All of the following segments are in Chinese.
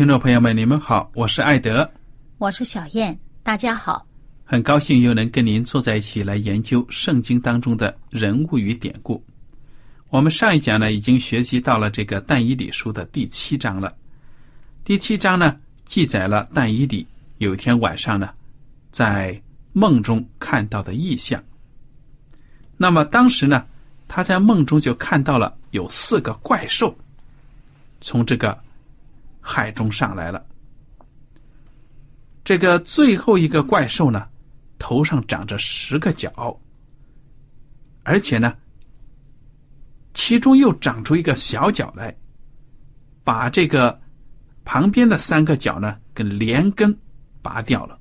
听众朋友们，你们好，我是艾德，我是小燕，大家好，很高兴又能跟您坐在一起来研究圣经当中的人物与典故。我们上一讲呢，已经学习到了这个但以理书的第七章了。第七章呢，记载了但以理有一天晚上呢，在梦中看到的异象。那么当时呢，他在梦中就看到了有四个怪兽从这个。海中上来了。这个最后一个怪兽呢，头上长着十个角，而且呢，其中又长出一个小角来，把这个旁边的三个角呢，给连根拔掉了。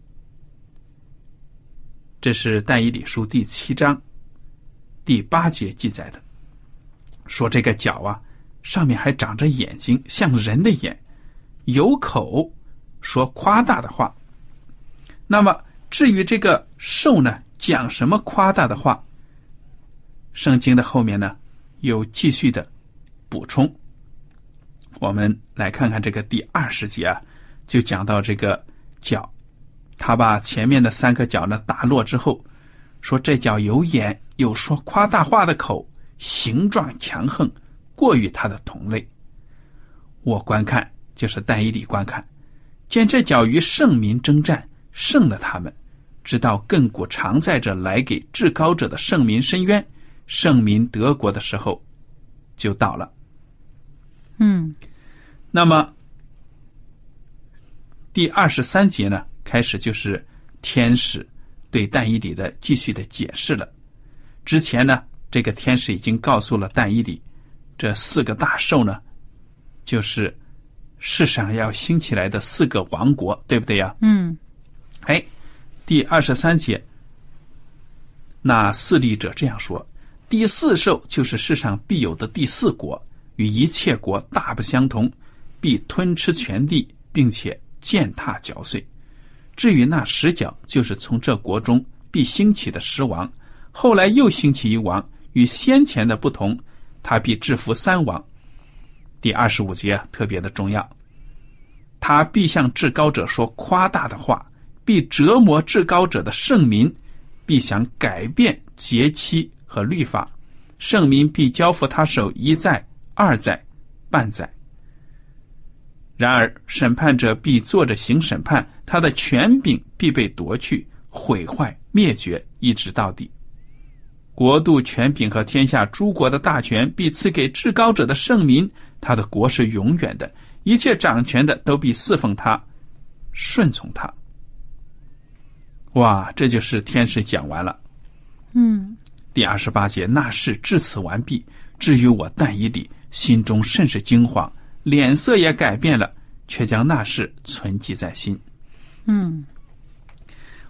这是《但以理书》第七章第八节记载的，说这个角啊，上面还长着眼睛，像人的眼。有口说夸大的话，那么至于这个兽呢，讲什么夸大的话？圣经的后面呢，有继续的补充。我们来看看这个第二十节啊，就讲到这个脚，他把前面的三个脚呢打落之后，说这脚有眼，有说夸大话的口，形状强横，过于他的同类。我观看。就是但以理观看，见这脚与圣民征战，胜了他们，直到亘古常在这来给至高者的圣民伸冤，圣民德国的时候，就到了。嗯，那么第二十三节呢，开始就是天使对但以理的继续的解释了。之前呢，这个天使已经告诉了但以理，这四个大兽呢，就是。世上要兴起来的四个王国，对不对呀？嗯。哎，第二十三节，那四立者这样说：第四兽就是世上必有的第四国，与一切国大不相同，必吞吃全地，并且践踏嚼碎。至于那十角，就是从这国中必兴起的十王，后来又兴起一王，与先前的不同，他必制服三王。第二十五节特别的重要，他必向至高者说夸大的话，必折磨至高者的圣民，必想改变节期和律法，圣民必交付他手一载、二载、半载。然而审判者必坐着行审判，他的权柄必被夺去、毁坏、灭绝，一直到底。国度权柄和天下诸国的大权必赐给至高者的圣民。他的国是永远的，一切掌权的都必侍奉他，顺从他。哇，这就是天使讲完了。嗯，第二十八节，那是至此完毕。至于我但以理，心中甚是惊慌，脸色也改变了，却将那事存记在心。嗯，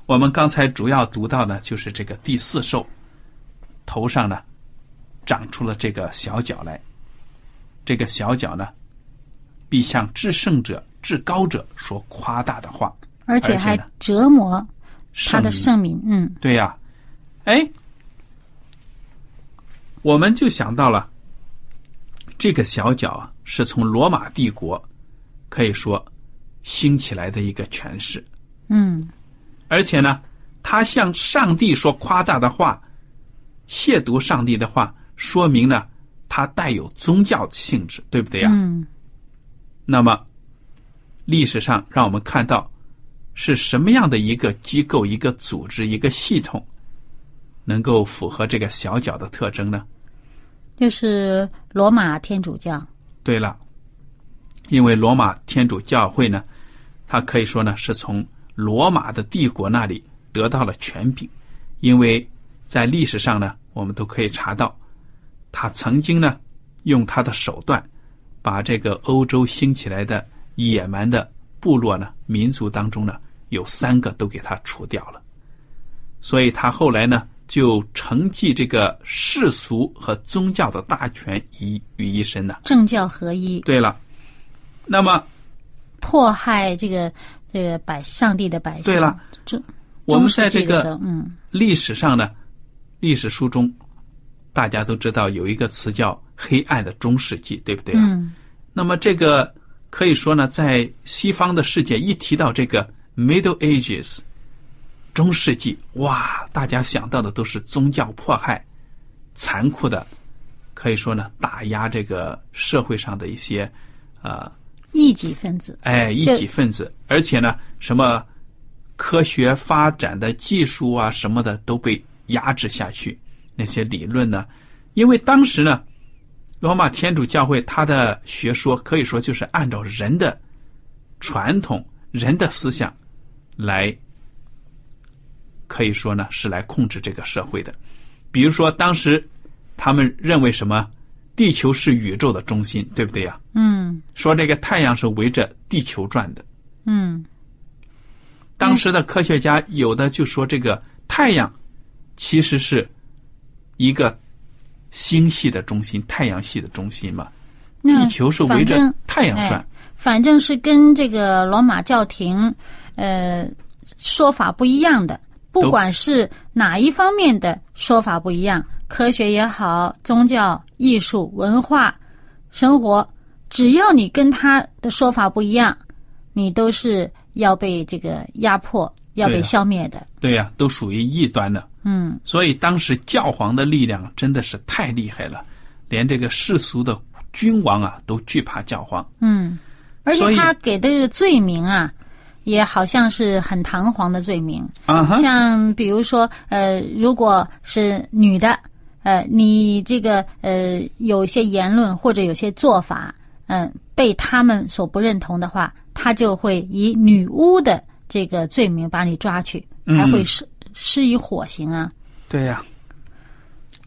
我们刚才主要读到的就是这个第四兽头上呢长出了这个小角来，这个小角呢必向至圣者、至高者说夸大的话，而且还折磨他的圣圣名。嗯。对呀、哎，我们就想到了这个小角啊，是从罗马帝国可以说兴起来的一个权势，嗯。而且呢，他向上帝说夸大的话，亵渎上帝的话，说明呢，他带有宗教性质，对不对呀？嗯那么，历史上让我们看到是什么样的一个机构、一个组织、一个系统，能够符合这个小角的特征呢？就是罗马天主教。对了，因为罗马天主教会呢，它可以说呢是从罗马的帝国那里得到了权柄，因为在历史上呢，我们都可以查到，他曾经呢用他的手段，把这个欧洲兴起来的野蛮的部落呢、民族当中呢，有三个都给他除掉了，所以他后来呢就承继这个世俗和宗教的大权于于一身呢。政教合一，对了，那么迫害这个这个百上帝的百姓。对了，中我们在这个嗯历史上呢，历史书中大家都知道有一个词叫“黑暗的中世纪”，对不对啊？嗯那么这个可以说呢，在西方的世界一提到这个 Middle Ages 中世纪，哇，大家想到的都是宗教迫害、残酷的，可以说呢打压这个社会上的一些呃异己分子。哎，异己分子，而且呢，什么科学发展的技术啊什么的都被压制下去。那些理论呢，因为当时呢，罗马天主教会它的学说可以说就是按照人的传统、人的思想来，可以说呢是来控制这个社会的。比如说，当时他们认为什么？地球是宇宙的中心，对不对呀、嗯说这个太阳是围着地球转的。嗯当时的科学家有的就说这个太阳其实是一个星系的中心，太阳系的中心嘛，地球是围着太阳转哎。反正是跟这个罗马教廷呃说法不一样的，不管是哪一方面的说法不一样，科学也好，宗教、艺术、文化、生活，只要你跟他的说法不一样，你都是要被这个压迫、要被消灭的。对呀、都属于异端的。嗯所以当时教皇的力量真的是太厉害了，连这个世俗的君王啊都惧怕教皇。嗯，而且他给的这个罪名啊，也好像是很堂皇的罪名。啊哈，像比如说，呃，如果是女的，呃，你这个呃有一些言论或者有些做法，嗯、被他们所不认同的话，他就会以女巫的这个罪名把你抓去，还会施施以火刑啊。对呀、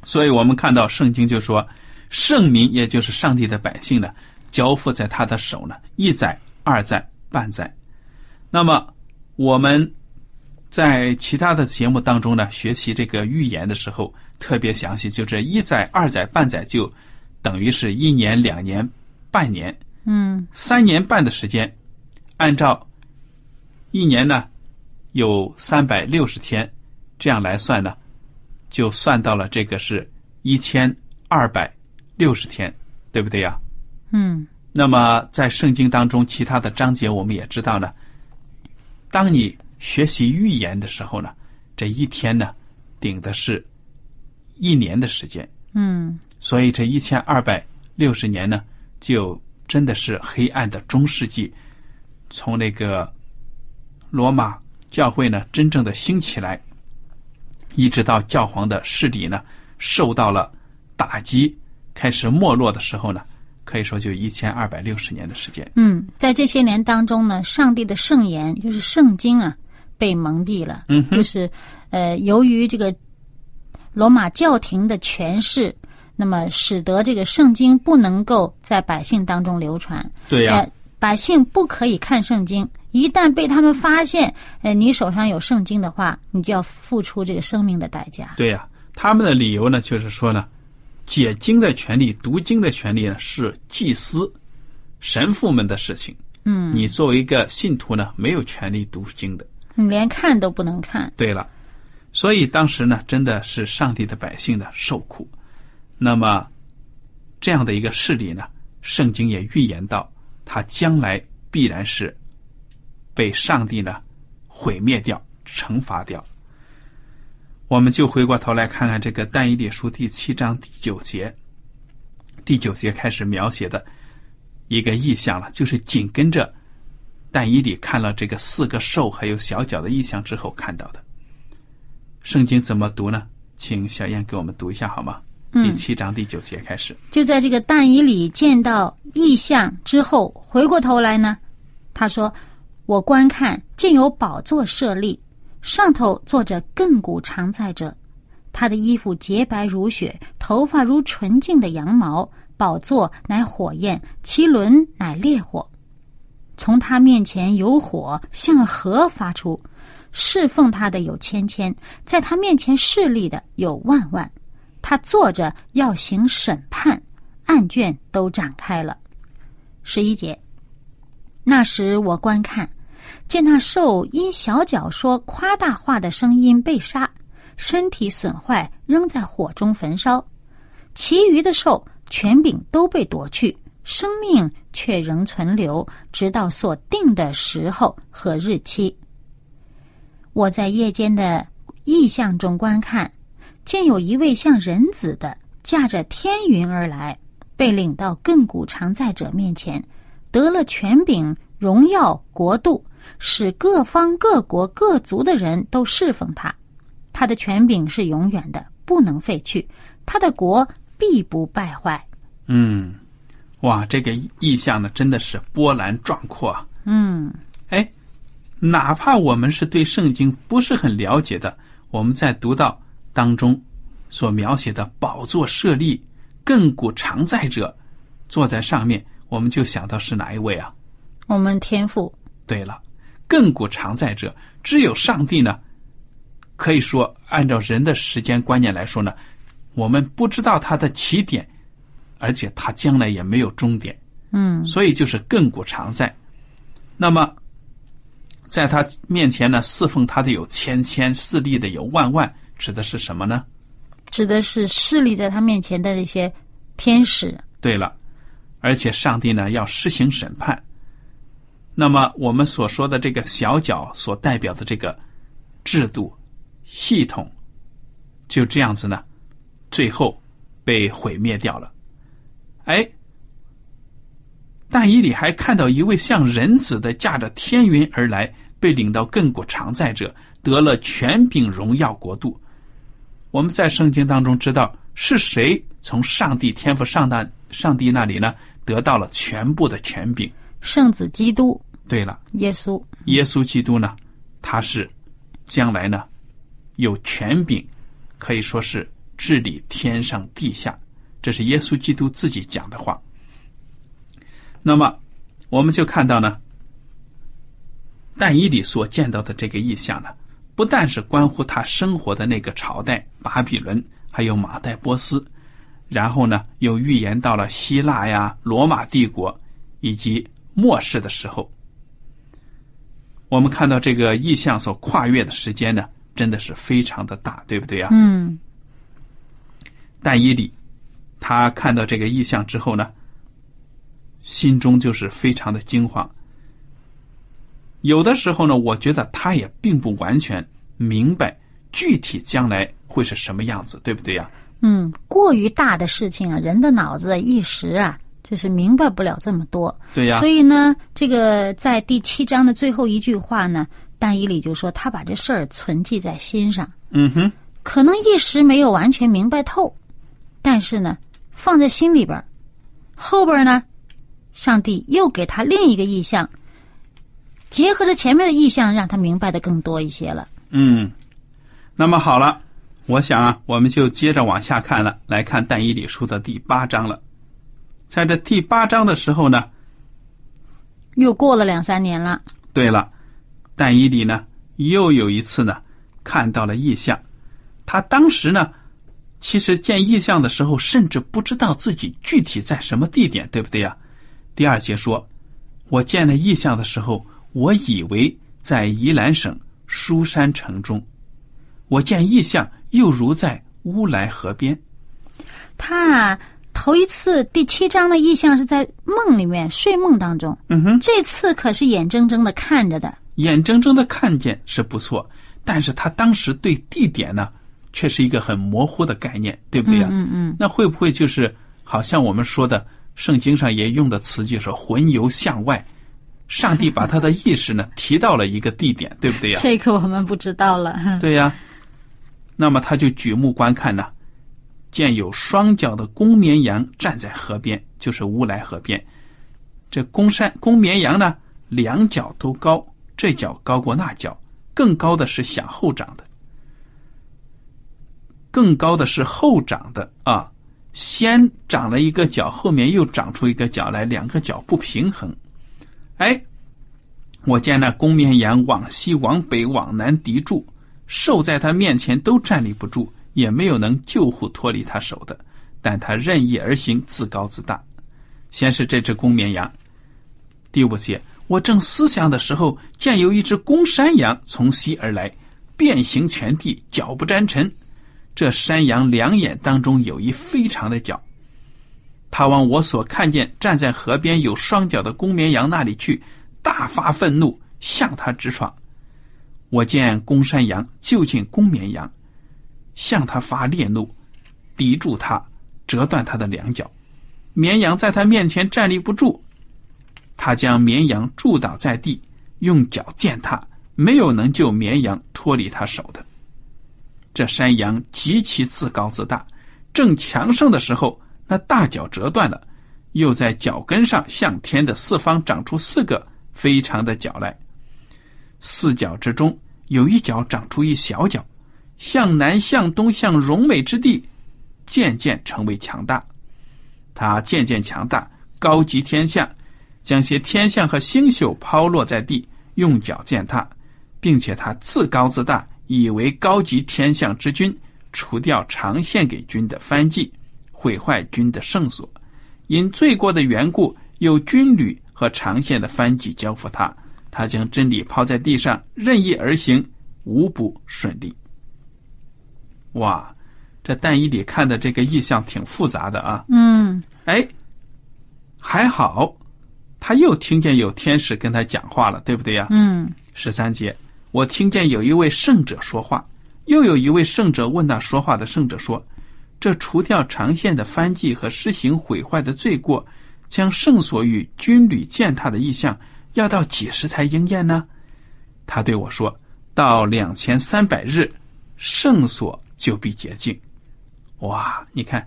所以我们看到圣经就说，圣民也就是上帝的百姓呢，交付在他的手呢，一载、二载、半载。那么我们在其他的节目当中呢，学习这个预言的时候特别详细，就这一载、二载、半载，就等于是一年、两年、半年、嗯三年半的时间，按照一年呢有三百六十天，这样来算呢，就算到了这个是一千二百六十天，对不对呀？嗯那么在圣经当中，其他的章节我们也知道呢，当你学习预言的时候呢，这一天呢顶的是一年的时间，嗯所以这一千二百六十年呢，就真的是黑暗的中世纪，从那个罗马教会呢真正的兴起来，一直到教皇的势力呢受到了打击，开始没落的时候呢，可以说就一千二百六十年的时间。嗯，在这些年当中呢，上帝的圣言就是圣经啊，被蒙蔽了。嗯就是呃，由于这个罗马教廷的权势，那么使得这个圣经不能够在百姓当中流传。对呀、呃，百姓不可以看圣经。一旦被他们发现，呃，你手上有圣经的话，你就要付出这个生命的代价。对呀，他们的理由呢，就是说呢，解经的权利、读经的权利呢，是祭司、神父们的事情。嗯，你作为一个信徒呢，没有权利读经的。你连看都不能看。对了，所以当时呢，真的是上帝的百姓呢受苦。那么，这样的一个事例呢，圣经也预言到，他将来必然是。被上帝呢毁灭掉、惩罚掉。我们就回过头来看看这个但以理书第七章第九节，第九节开始描写的一个意象了，就是紧跟着但以理看了这个四个兽还有小脚的意象之后看到的。圣经怎么读呢？请小燕给我们读一下好吗？第七章第九节开始。就在这个但以里见到异象之后，回过头来呢，他说。我观看，见有宝座设立，上头坐着亘古常在者。他的衣服洁白如雪，头发如纯净的羊毛。宝座乃火焰，其轮乃烈火。从他面前有火向河发出，侍奉他的有千千，在他面前侍立的有万万。他坐着要行审判，案卷都展开了。十一节。那时我观看，见那兽因小脚说夸大话的声音被杀，身体损坏，扔在火中焚烧；其余的兽权柄都被夺去，生命却仍存留，直到所定的时候和日期。我在夜间的异象中观看，见有一位像人子的驾着天云而来，被领到亘古常在者面前。得了权柄、荣耀、国度，使各方各国各族的人都侍奉他。他的权柄是永远的，不能废去。他的国必不败坏。嗯，哇，这个意象呢，真的是波澜壮阔。嗯，哎，哪怕我们是对圣经不是很了解的，我们在读到当中所描写的宝座设立、亘古常在者坐在上面。我们就想到是哪一位啊？我们天父。对了，亘古常在者，只有上帝呢。可以说，按照人的时间观念来说呢，我们不知道他的起点，而且他将来也没有终点。嗯，所以就是亘古常在。那么，在他面前呢，侍奉他的有千千，侍立的有万万，指的是什么呢？指的是势力在他面前的那些天使。对了。而且上帝呢要施行审判，那么我们所说的这个小角所代表的这个制度系统，就这样子呢，最后被毁灭掉了。哎，但以理还看到一位像人子的驾着天云而来，被领到亘古常在者，得了权柄荣耀国度。我们在圣经当中知道是谁从上帝天赋上大上帝那里呢？得到了全部的权柄，圣子基督。对了，耶稣，耶稣基督呢？他是将来呢有权柄，可以说是治理天上地下。这是耶稣基督自己讲的话。那么，我们就看到呢，但以理所见到的这个意象呢，不但是关乎他生活的那个朝代巴比伦，还有马代波斯。然后呢，又预言到了希腊呀、罗马帝国以及末世的时候。我们看到这个意象所跨越的时间呢，真的是非常的大，对不对呀？嗯。但伊里他看到这个意象之后呢，心中就是非常的惊慌。有的时候呢，我觉得他也并不完全明白具体将来会是什么样子，对不对呀？嗯，过于大的事情啊，人的脑子一时啊，就是明白不了这么多。对呀。所以呢，这个在第七章的最后一句话呢，但以理就说他把这事儿存记在心上。嗯哼。可能一时没有完全明白透，但是呢，放在心里边后边呢，上帝又给他另一个意象，结合着前面的意象，让他明白的更多一些了。嗯，那么好了。我想啊，我们就接着往下看了，来看但以理书的第八章了。在这第八章的时候呢，又过了两三年了。对了，但以理呢，又有一次呢，看到了异象。他当时呢，其实见异象的时候，甚至不知道自己具体在什么地点，对不对呀？第二节说，我见了异象的时候，我以为在宜兰省书山城中，我见异象又如在乌来河边。他啊，头一次第七章的异象是在梦里面睡梦当中，嗯哼，这次可是眼睁睁的看着的。眼睁睁的看见是不错，但是他当时对地点呢，却是一个很模糊的概念，对不对呀？嗯嗯，那会不会就是好像我们说的圣经上也用的词，就是魂游向外，上帝把他的意识呢提到了一个地点，对不对呀？这个我们不知道了。对呀，那么他就举目观看呢，见有双脚的公绵羊站在河边，就是乌来河边。这公山公绵羊呢，两脚都高，这脚高过那脚，更高的是向后长的，更高的是后长的啊。先长了一个脚，后面又长出一个脚来，两个脚不平衡。哎，我见那公绵羊往西、往北、往南敌住，兽在他面前都站立不住，也没有能救护脱离他手的。但他任意而行，自高自大。先是这只公绵羊，第五节，我正思想的时候，见有一只公山羊从西而来，遍行全地，脚不沾尘。这山羊两眼当中有一非常的角，他往我所看见站在河边有双脚的公绵羊那里去，大发愤怒，向他直闯。我见公山羊就近公绵羊，向他发烈怒，抵住他，折断他的两脚。绵羊在他面前站立不住，他将绵羊住倒在地，用脚践踏，没有能救绵羊脱离他手的。这山羊极其自高自大，正强盛的时候，那大脚折断了，又在脚跟上向天的四方长出四个非常的脚来。四脚之中有一脚长出一小脚，向南、向东、向荣美之地，渐渐成为强大。他渐渐强大，高级天象，将些天象和星宿抛落在地，用脚践踏，并且他自高自大。以为高级天象之君，除掉常献给君的藩祭，毁坏君的圣所，因罪过的缘故，有军旅和长线的藩祭交付他，他将真理抛在地上，任意而行，无不顺利。哇，这但以理看的这个意象挺复杂的啊。嗯，哎，还好，他又听见有天使跟他讲话了，对不对呀？嗯，十三节。我听见有一位圣者说话，又有一位圣者问那说话的圣者说：“这除掉长线的翻祭和施行毁坏的罪过，将圣所与军旅践踏的意象，要到几时才应验呢？”他对我说：“到两千三百日，圣所就必洁净。”哇，你看，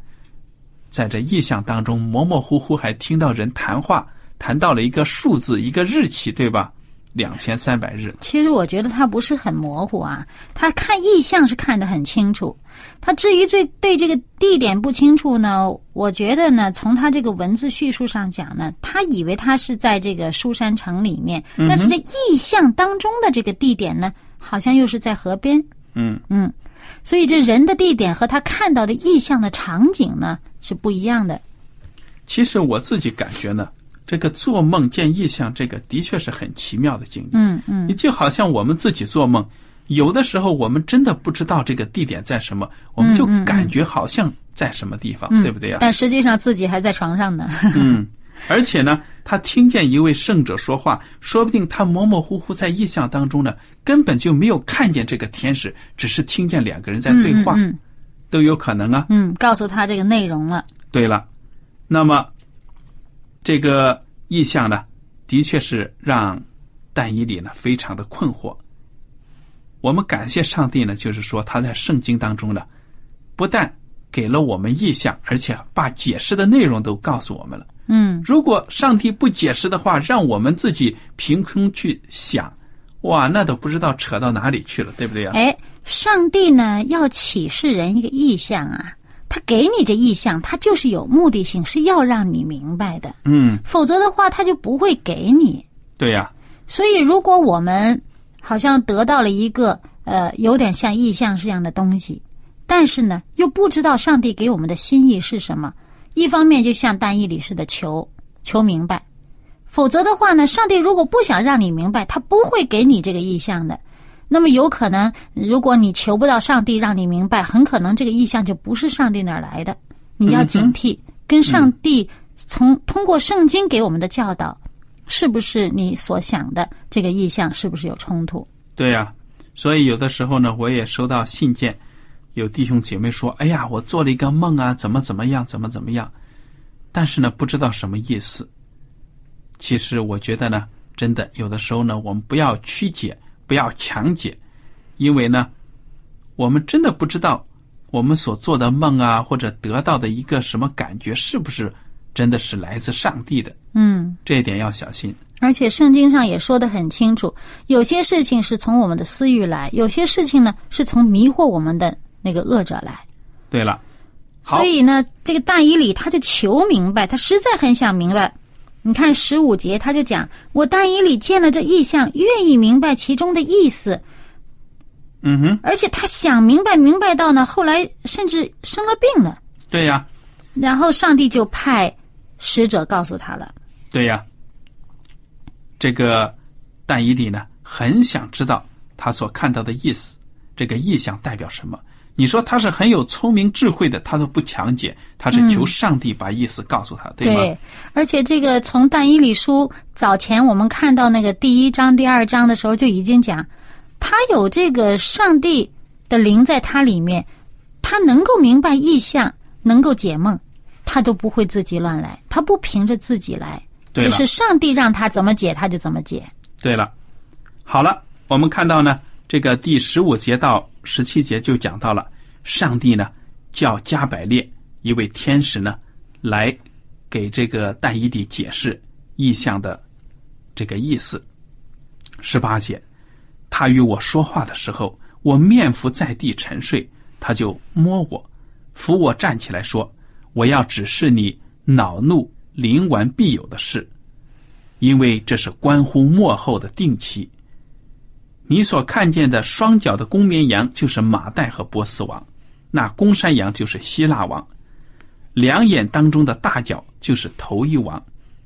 在这意象当中，模模糊糊还听到人谈话，谈到了一个数字，一个日期，对吧？两千三百日，其实我觉得他不是很模糊啊，他看意象是看得很清楚。他至于最对这个地点不清楚呢，我觉得呢，从他这个文字叙述上讲呢，他以为他是在这个书山城里面，但是这意象当中的这个地点呢，好像又是在河边。嗯嗯，所以这人的地点和他看到的意象的场景呢是不一样的。其实我自己感觉呢。这个做梦见异象，这个的确是很奇妙的经历。嗯嗯，你就好像我们自己做梦，有的时候我们真的不知道这个地点在什么，我们就感觉好像在什么地方，对不对呀？但实际上自己还在床上呢。嗯，而且呢，他听见一位圣者说话，说不定他模模糊糊在异象当中呢，根本就没有看见这个天使，只是听见两个人在对话，都有可能啊。嗯，告诉他这个内容了。对了，那么。这个意象呢，的确是让但以理呢非常的困惑。我们感谢上帝呢，就是说他在圣经当中呢，不但给了我们意象，而且把解释的内容都告诉我们了。嗯，如果上帝不解释的话，让我们自己凭空去想，哇，那都不知道扯到哪里去了，对不对呀？哎，上帝呢要启示人一个意象啊。他给你这意向，他就是有目的性，是要让你明白的。嗯，否则的话，他就不会给你。对呀，所以，如果我们好像得到了一个呃有点像意象这样的东西，但是呢，又不知道上帝给我们的心意是什么，一方面就像单一理似的求求明白，否则的话呢，上帝如果不想让你明白，他不会给你这个意向的。那么有可能，如果你求不到上帝让你明白，很可能这个意象就不是上帝那儿来的。你要警惕，跟上帝从通过圣经给我们的教导，是不是你所想的这个意象是不是有冲突？对呀，所以有的时候呢，我也收到信件，有弟兄姐妹说：“哎呀，我做了一个梦啊，怎么怎么样，怎么怎么样。”但是呢，不知道什么意思。其实我觉得呢，真的有的时候呢，我们不要曲解。不要强解，因为呢，我们真的不知道我们所做的梦啊，或者得到的一个什么感觉，是不是真的是来自上帝的？嗯，这一点要小心。而且圣经上也说的很清楚，有些事情是从我们的私欲来，有些事情呢是从迷惑我们的那个恶者来。对了，所以呢，这个大以里他就求明白，他实在很想明白。你看十五节，他就讲：“我大衣里见了这意象，愿意明白其中的意思。”嗯哼，而且他想明白，明白到呢，后来甚至生了病了。对呀。然后上帝就派使者告诉他了。对呀。这个但以理呢，很想知道他所看到的意思，这个意象代表什么。你说他是很有聪明智慧的，他都不强解，他是求上帝把意思告诉他，对吗？对，而且这个从但以理书早前我们看到那个第一章、第二章的时候就已经讲，他有这个上帝的灵在他里面，他能够明白意象，能够解梦，他都不会自己乱来，他不凭着自己来，就是上帝让他怎么解他就怎么解。对了，好了，我们看到呢，这个第十五节到。十七节就讲到了，上帝呢叫加百列一位天使呢来给这个但以理解释意象的这个意思。十八节，他与我说话的时候，我面伏在地沉睡，他就摸我，扶我站起来说：“我要指示你恼怒临完必有的事，因为这是关乎末后的定期。”你所看见的双脚的公绵羊就是马代和波斯王，那公山羊就是希腊王，两眼当中的大角就是头一王。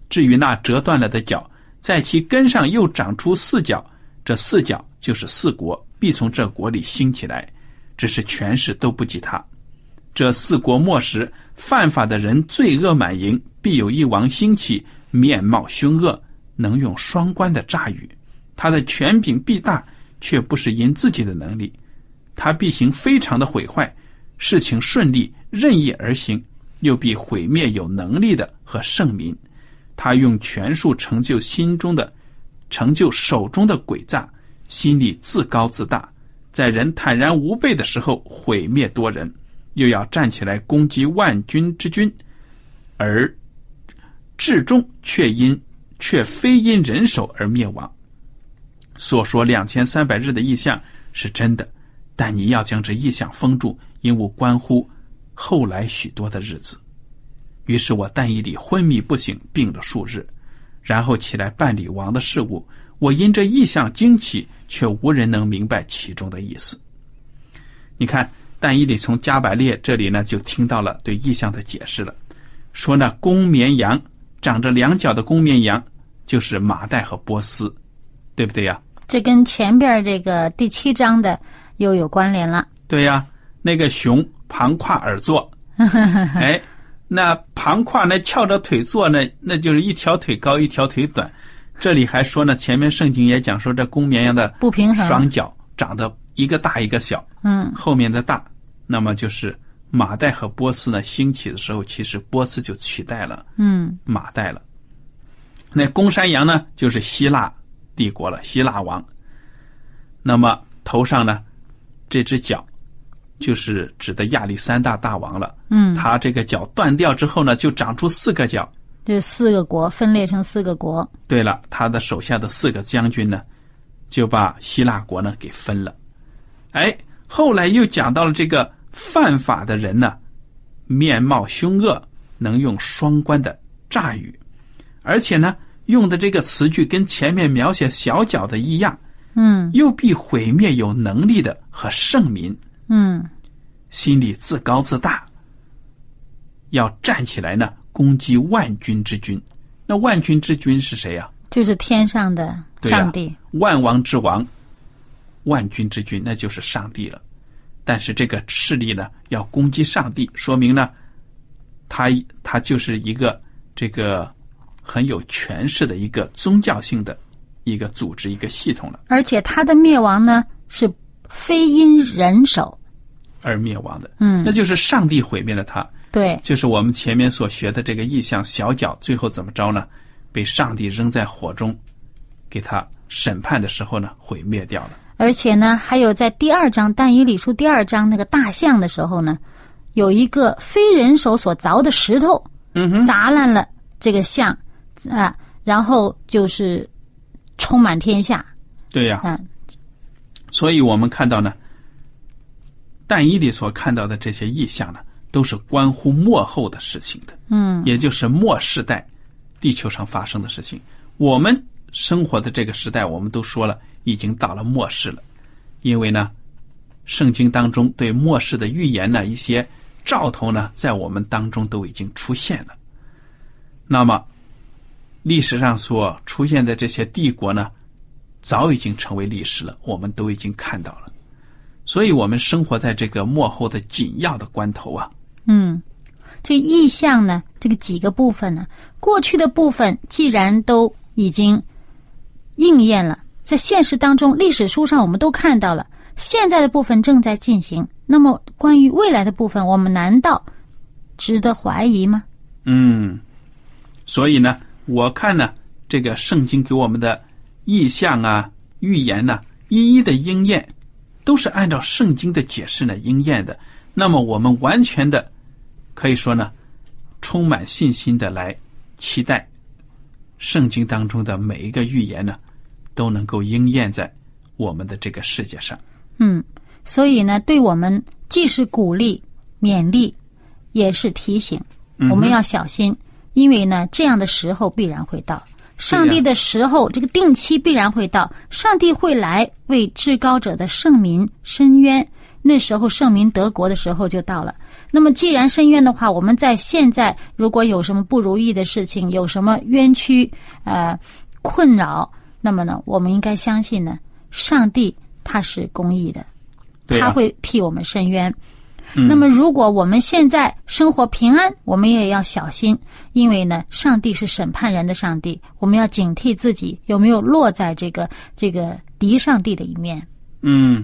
至于那折断了的角，在其根上又长出四角，这四角就是四国，必从这国里兴起来，只是权势都不及他。这四国末时犯法的人罪恶满盈，必有一王兴起，面貌凶恶，能用双关的诈语。他的权柄必大，却不是因自己的能力，他必行非常的毁坏，事情顺利任意而行，又必毁灭有能力的和圣民。他用权术成就心中的，成就手中的诡诈，心里自高自大，在人坦然无备的时候毁灭多人，又要站起来攻击万军之君，而至终却因却非因人手而灭亡。所说两千三百日的意象是真的，但你要将这意象封住，因无关乎后来许多的日子。于是我但以理昏迷不醒，病了数日，然后起来办理王的事务。我因这意象惊奇，却无人能明白其中的意思。你看，但以理从加百列这里呢，就听到了对意象的解释了，说那公绵羊长着两脚的公绵羊，就是马代和波斯，对不对呀？这跟前边这个第七章的又有关联了。对呀，那个熊旁跨而坐，哎，那旁跨那翘着腿坐呢，那就是一条腿高一条腿短。这里还说呢，前面圣经也讲说这公绵羊的不平衡，双脚长得一个大一个小。嗯，后面的大，那么就是马代和波斯呢兴起的时候，其实波斯就取代了嗯马代了。那公山羊呢，就是希腊。帝国了，希腊王。那么头上呢，这只脚，就是指的亚历山大大王了。嗯，他这个脚断掉之后呢，就长出四个脚。这四个国分裂成四个国。对了，他的手下的四个将军呢，就把希腊国呢给分了。哎，后来又讲到了这个犯法的人呢，面貌凶恶，能用双关的诈语，而且呢。用的这个词句跟前面描写小脚的一样，嗯又必毁灭有能力的和圣民，嗯心里自高自大，要站起来呢，攻击万军之君。那万军之君是谁呀、就是天上的上帝。万王之王，万军之君，那就是上帝了。但是这个势力呢，要攻击上帝，说明呢，他他就是一个这个很有权势的一个宗教性的一个组织、一个系统了，而且他的灭亡呢是非因人手。而灭亡的。嗯那就是上帝毁灭了他，对，就是我们前面所学的这个意象小脚，最后怎么着呢？被上帝扔在火中，给他审判的时候呢，毁灭掉了。而且呢，还有在第二章但以理书第二章那个大象的时候呢，有一个非人手所凿的石头嗯哼，砸烂了这个象啊，然后就是充满天下。对呀、嗯，所以我们看到呢，但以理所看到的这些意象呢，都是关乎末后的事情的，嗯，也就是末世代地球上发生的事情。我们生活的这个时代，我们都说了，已经到了末世了，因为呢，圣经当中对末世的预言呢，一些兆头呢，在我们当中都已经出现了。那么，历史上所出现的这些帝国呢，早已经成为历史了，我们都已经看到了。所以，我们生活在这个幕后的紧要的关头啊。嗯，这个意象呢，这个几个部分呢，过去的部分既然都已经应验了，在现实当中，历史书上我们都看到了，现在的部分正在进行。那么，关于未来的部分，我们难道值得怀疑吗？嗯，所以呢，我看呢，这个圣经给我们的意象啊、预言呢、一一的应验，都是按照圣经的解释呢应验的。那么我们完全的可以说呢，充满信心的来期待圣经当中的每一个预言呢，都能够应验在我们的这个世界上。嗯，所以呢，对我们既是鼓励、勉励，也是提醒，我们要小心，因为呢，这样的时候必然会到。上帝的时候，这个定期必然会到，上帝会来为至高者的圣民伸冤。那时候圣民德国的时候就到了。那么既然伸冤的话，我们在现在如果有什么不如意的事情，有什么冤屈呃困扰，那么呢，我们应该相信呢，上帝他是公义的，他会替我们伸冤。那么，如果我们现在生活平安，我们也要小心，因为呢，上帝是审判人的上帝，我们要警惕自己有没有落在这个这个敌上帝的一面。嗯，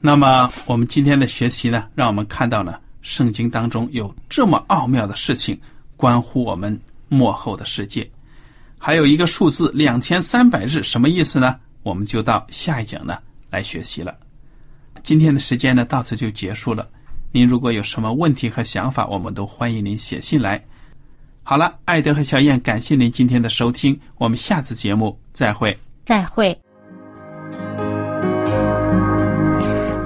那么我们今天的学习呢，让我们看到了，圣经当中有这么奥妙的事情，关乎我们幕后的世界。还有一个数字两千三百日，什么意思呢？我们就到下一讲呢来学习了。今天的时间呢到此就结束了。您如果有什么问题和想法，我们都欢迎您写信来。好了，艾德和小燕，感谢您今天的收听，我们下次节目再会。再会。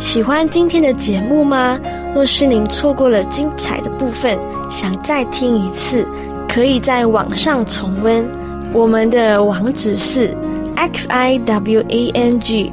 喜欢今天的节目吗？若是您错过了精彩的部分，想再听一次，可以在网上重温。我们的网址是 x i w a n g